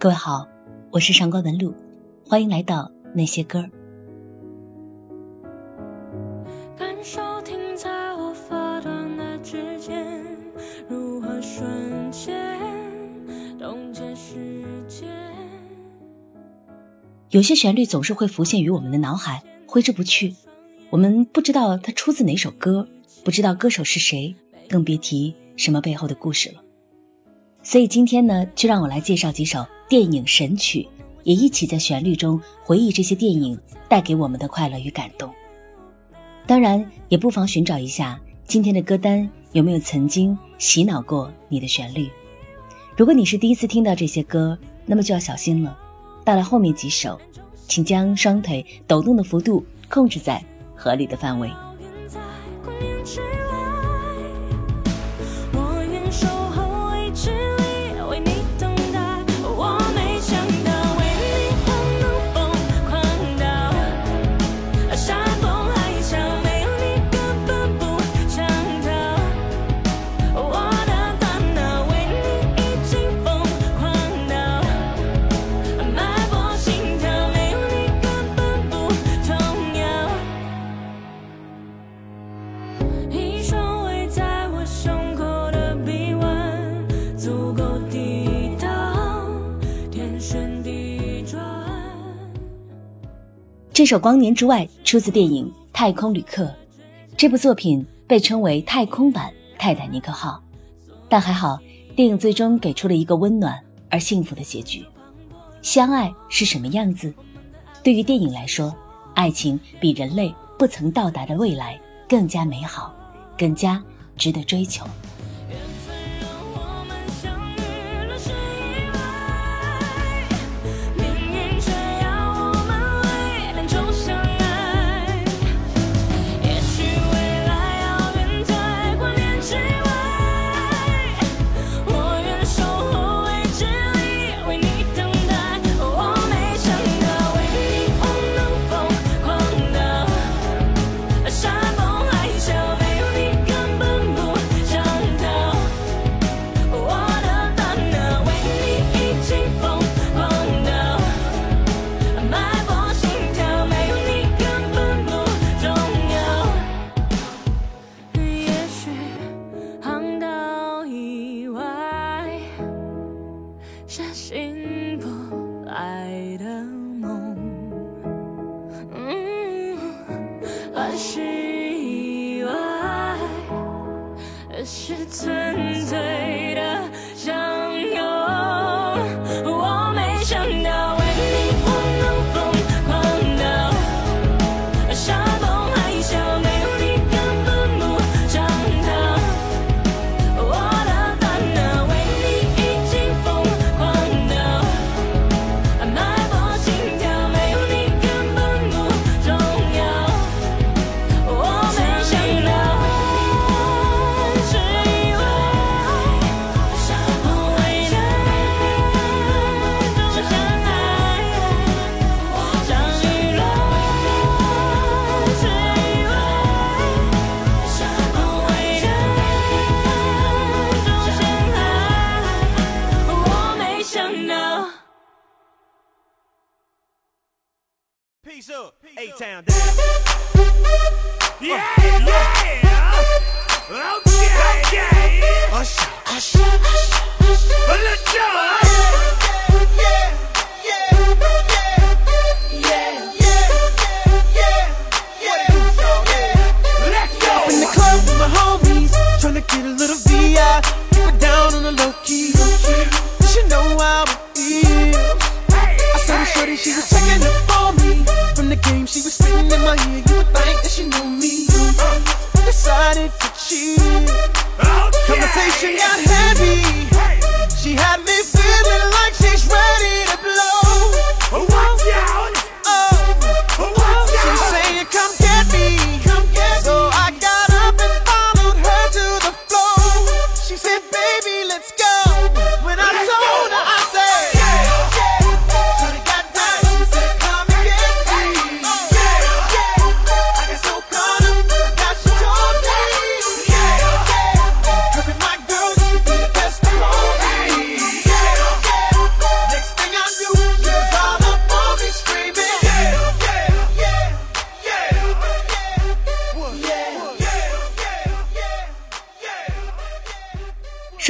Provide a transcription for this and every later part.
各位好，我是上官文露，欢迎来到那些歌儿。有些旋律总是会浮现于我们的脑海，挥之不去。我们不知道它出自哪首歌，不知道歌手是谁，更别提什么背后的故事了。所以今天呢，就让我来介绍几首。电影神曲，也一起在旋律中回忆这些电影带给我们的快乐与感动。当然，也不妨寻找一下今天的歌单有没有曾经洗脑过你的旋律。如果你是第一次听到这些歌，那么就要小心了。到了后面几首，请将双腿抖动的幅度控制在合理的范围。这首《光年之外》出自电影《太空旅客》，这部作品被称为太空版《泰坦尼克号》，但还好，电影最终给出了一个温暖而幸福的结局。相爱是什么样子？对于电影来说，爱情比人类不曾到达的未来更加美好，更加值得追求。是醒不来的梦。嗯乱世以外是纯粹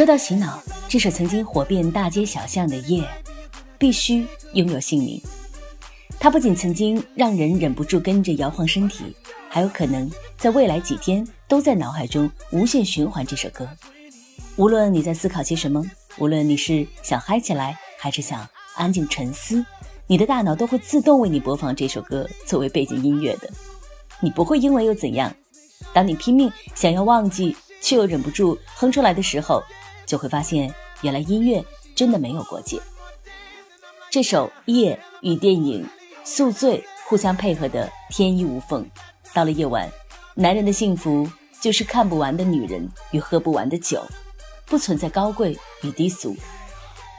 说到洗脑，这首曾经火遍大街小巷的《夜》，必须拥有姓名。它不仅曾经让人忍不住跟着摇晃身体，还有可能在未来几天都在脑海中无限循环这首歌。无论你在思考些什么，无论你是想嗨起来，还是想安静沉思，你的大脑都会自动为你播放这首歌作为背景音乐的。你不会因为又怎样？当你拼命想要忘记，却又忍不住哼出来的时候。就会发现，原来音乐真的没有国界。这首《夜》与电影《宿醉》互相配合的天衣无缝。到了夜晚，男人的幸福就是看不完的女人与喝不完的酒，不存在高贵与低俗，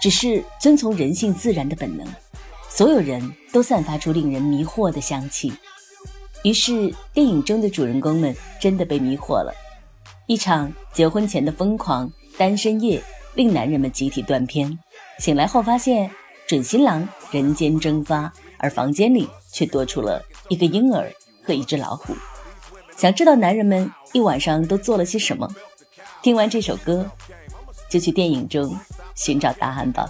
只是遵从人性自然的本能。所有人都散发出令人迷惑的香气。于是，电影中的主人公们真的被迷惑了。一场结婚前的疯狂。单身夜令男人们集体断片，醒来后发现准新郎人间蒸发，而房间里却多出了一个婴儿和一只老虎。想知道男人们一晚上都做了些什么？听完这首歌，就去电影中寻找答案吧。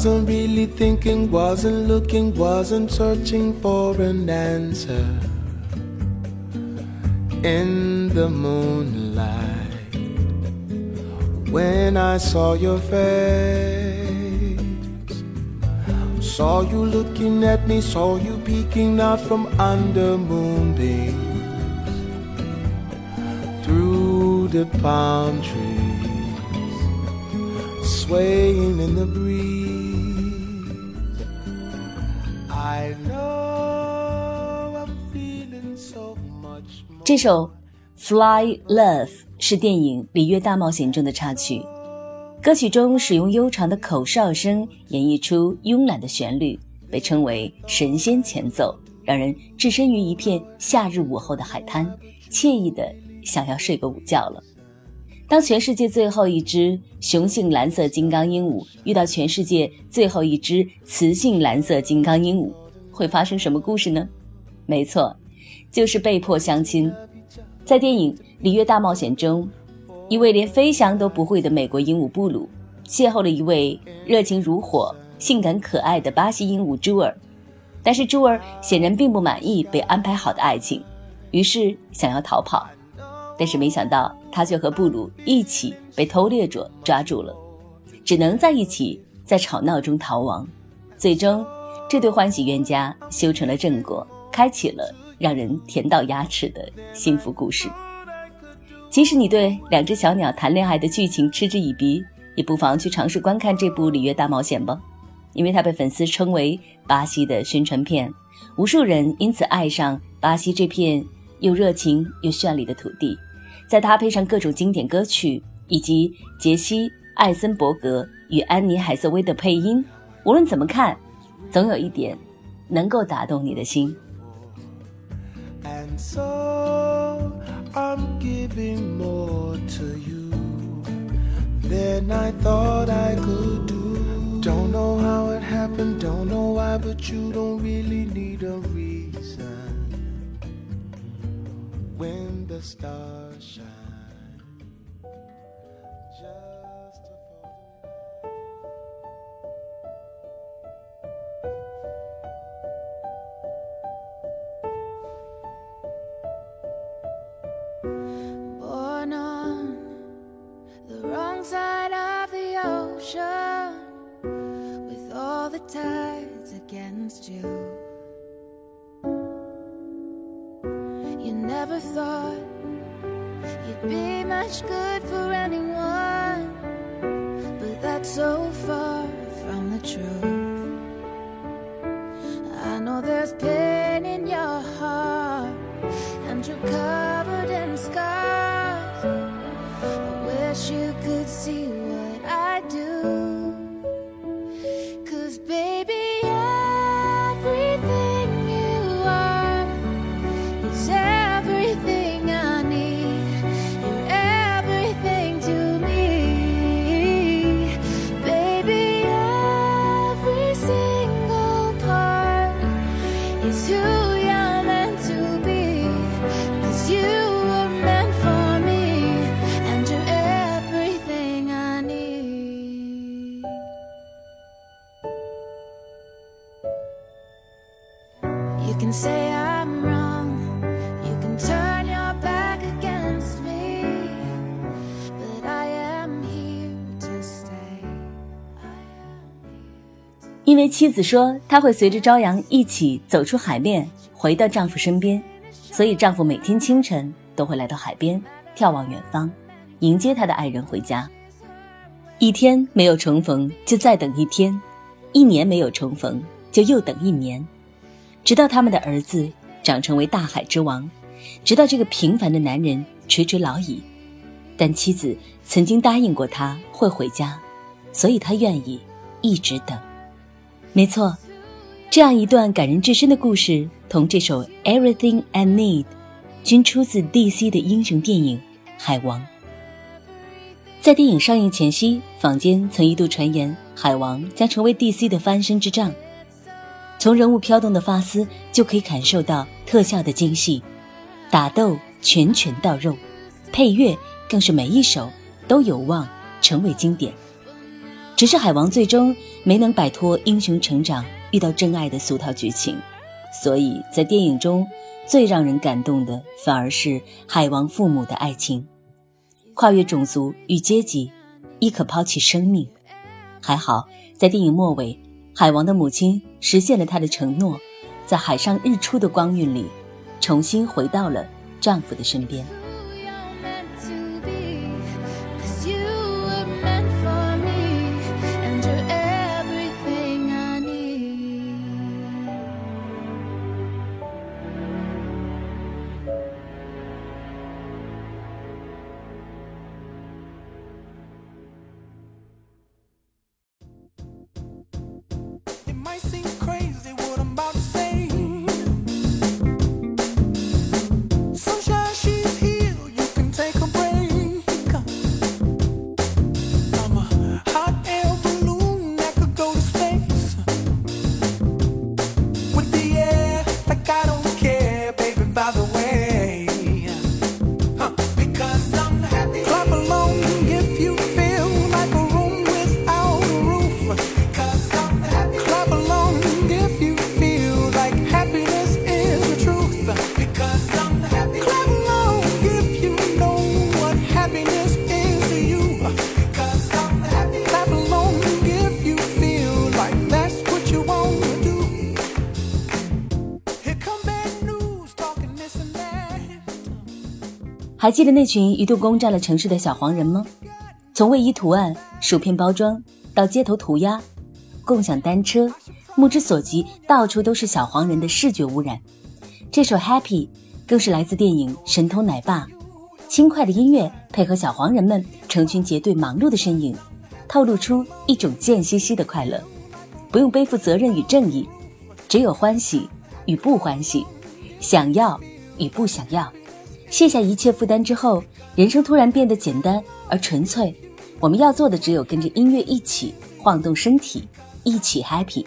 'Wasn't really thinking, wasn't looking, wasn't searching for an answer in the moonlight when I saw your face. Saw you looking at me, saw you peeking out from under moonbeams through the palm trees, swaying in the breeze. 这首《Fly Love》是电影《里约大冒险》中的插曲，歌曲中使用悠长的口哨声演绎出慵懒的旋律，被称为“神仙前奏”，让人置身于一片夏日午后的海滩，惬意的想要睡个午觉了。当全世界最后一只雄性蓝色金刚鹦鹉遇到全世界最后一只雌性蓝色金刚鹦鹉，会发生什么故事呢？没错。就是被迫相亲，在电影《里约大冒险》中，一位连飞翔都不会的美国鹦鹉布鲁，邂逅了一位热情如火、性感可爱的巴西鹦鹉朱尔，但是朱尔显然并不满意被安排好的爱情，于是想要逃跑，但是没想到他却和布鲁一起被偷猎者抓住了，只能在一起在吵闹中逃亡，最终这对欢喜冤家修成了正果，开启了。让人甜到牙齿的幸福故事。即使你对两只小鸟谈恋爱的剧情嗤之以鼻，也不妨去尝试观看这部《里约大冒险》吧，因为它被粉丝称为巴西的宣传片，无数人因此爱上巴西这片又热情又绚丽的土地。再搭配上各种经典歌曲，以及杰西·艾森伯格与安妮·海瑟薇的配音，无论怎么看，总有一点能够打动你的心。And so I'm giving more to you than I thought I could do. Don't know how it happened, don't know why, but you don't really need a reason. When the stars shine. Against you. You never thought you'd be much good for anyone, but that's so far from the truth. Say I'm wrong, you can turn your back against me, but I am here to stay. I am here to 因为妻子说她会随着朝阳一起走出海面，回到丈夫身边，所以丈夫每天清晨都会来到海边，眺望远方，迎接他的爱人回家。一天没有重逢，就再等一天；一年没有重逢，就又等一年，直到他们的儿子长成为大海之王，直到这个平凡的男人垂垂老矣。但妻子曾经答应过他会回家，所以他愿意一直等。没错，这样一段感人至深的故事，同这首《Everything I Need》，均出自 DC 的英雄电影《海王》。在电影上映前夕，坊间曾一度传言海王将成为 DC 的翻身之仗。从人物飘动的发丝就可以感受到特效的精细，打斗拳拳到肉，配乐更是每一首都有望成为经典。只是海王最终没能摆脱英雄成长、遇到真爱的俗套剧情，所以在电影中最让人感动的反而是海王父母的爱情，跨越种族与阶级，亦可抛弃生命。还好，在电影末尾，海王的母亲实现了她的承诺，在海上日出的光晕里，重新回到了丈夫的身边。还记得那群一度攻占了城市的小黄人吗？从卫衣图案、薯片包装到街头涂鸦、共享单车，目之所及，到处都是小黄人的视觉污染。这首《Happy》更是来自电影《神偷奶爸》，轻快的音乐配合小黄人们成群结队忙碌的身影，透露出一种贱兮兮的快乐，不用背负责任与正义，只有欢喜与不欢喜，想要与不想要。卸下一切负担之后，人生突然变得简单而纯粹。我们要做的只有跟着音乐一起晃动身体，一起 happy。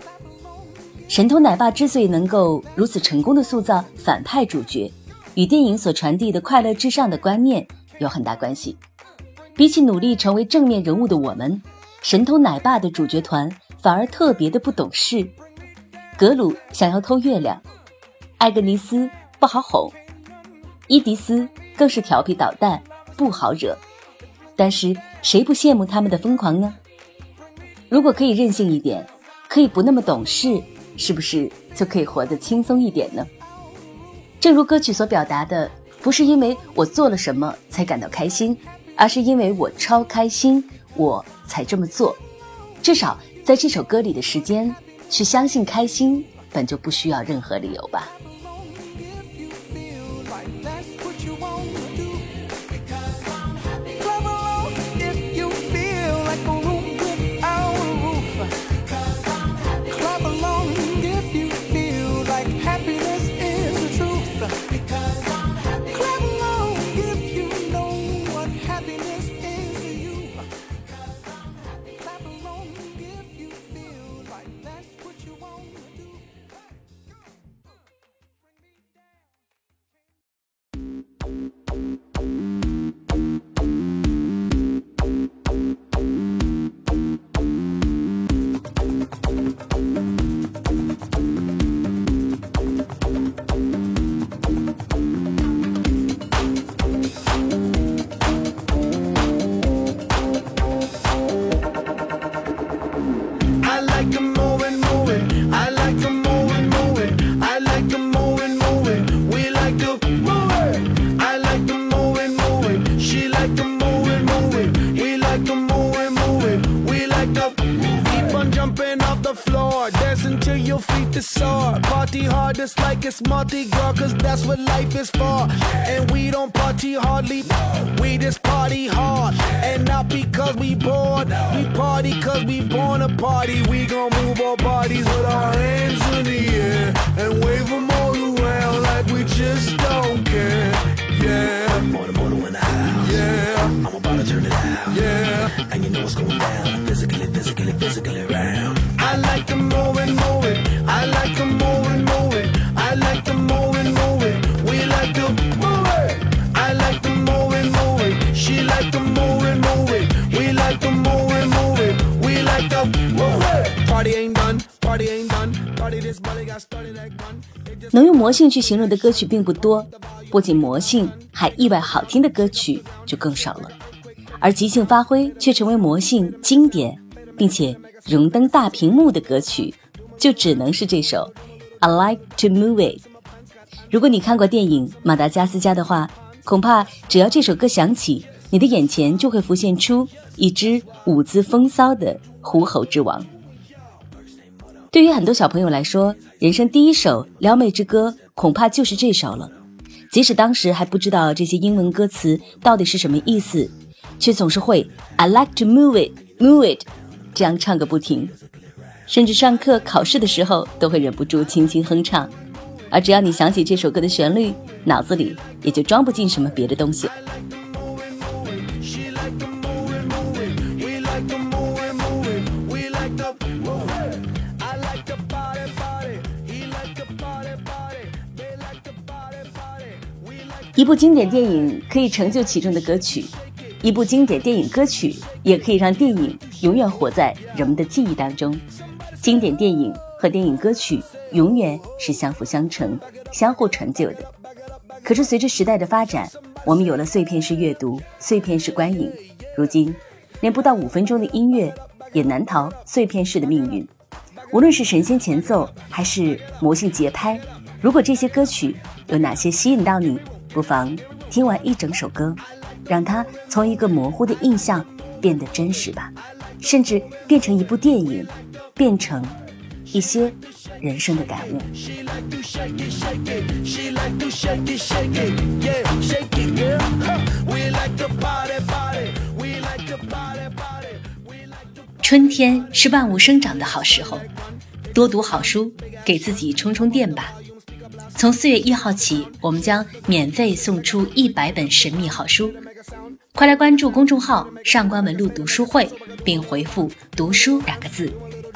神偷奶爸之所以能够如此成功的塑造反派主角，与电影所传递的快乐至上的观念有很大关系。比起努力成为正面人物的我们，神偷奶爸的主角团反而特别的不懂事。格鲁想要偷月亮，艾格尼斯不好哄。伊迪丝更是调皮捣蛋，不好惹，但是谁不羡慕他们的疯狂呢？如果可以任性一点，可以不那么懂事，是不是就可以活得轻松一点呢？正如歌曲所表达的，不是因为我做了什么才感到开心，而是因为我超开心，我才这么做。至少在这首歌里的时间，去相信开心本就不需要任何理由吧。Just like it's Mardi Gras, cause that's what life is for. And we don't party hardly, we just party hard. And not because we bored, we party cause we born to party. We gon' move our bodies with our hands in the air and wave them all around like we just don't care. Yeah. More than more than when I Yeah. I'm about to turn it out. Yeah. And you know what's going down. Physically, physically, physically round. I like to move and move it. I like to move and move it. 能用魔性去形容的歌曲并不多，不仅魔性，还意外好听的歌曲就更少了。而即兴发挥却成为魔性经典，并且荣登大屏幕的歌曲，就只能是这首《I Like to Move It》。如果你看过电影《马达加斯加》的话，恐怕只要这首歌响起，你的眼前就会浮现出一只舞姿风骚的狐猴之王。对于很多小朋友来说，人生第一首撩妹之歌恐怕就是这首了。即使当时还不知道这些英文歌词到底是什么意思，却总是会 I like to move it, move it，这样唱个不停。甚至上课考试的时候都会忍不住轻轻哼唱。而只要你想起这首歌的旋律脑子里也就装不进什么别的东西。一部经典电影可以成就其中的歌曲一部经典电影歌曲也可以让电影永远活在人们的记忆当中。经典电影和电影歌曲永远是相辅相成、相互成就的。可是随着时代的发展，我们有了碎片式阅读、碎片式观影，如今连不到五分钟的音乐也难逃碎片式的命运。无论是神仙前奏还是魔性节拍，如果这些歌曲有哪些吸引到你，不妨听完一整首歌，让它从一个模糊的印象变得真实吧，甚至变成一部电影，变成一些人生的感悟。春天是万物生长的好时候多读好书给自己充充电吧。从四月一号起我们将免费送出一百本神秘好书。快来关注公众号上官文路读书会并回复读书两个字。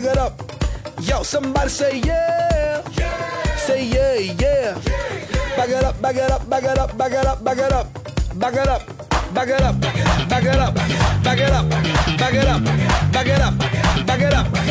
back it up, back it up. Yo, somebody say yeah, say yeah, yeah. Back it up, back it up, back it up, back it up, back it up, back it up. Back it up, back it up, back it up, back it up, back it up, back it up. Give me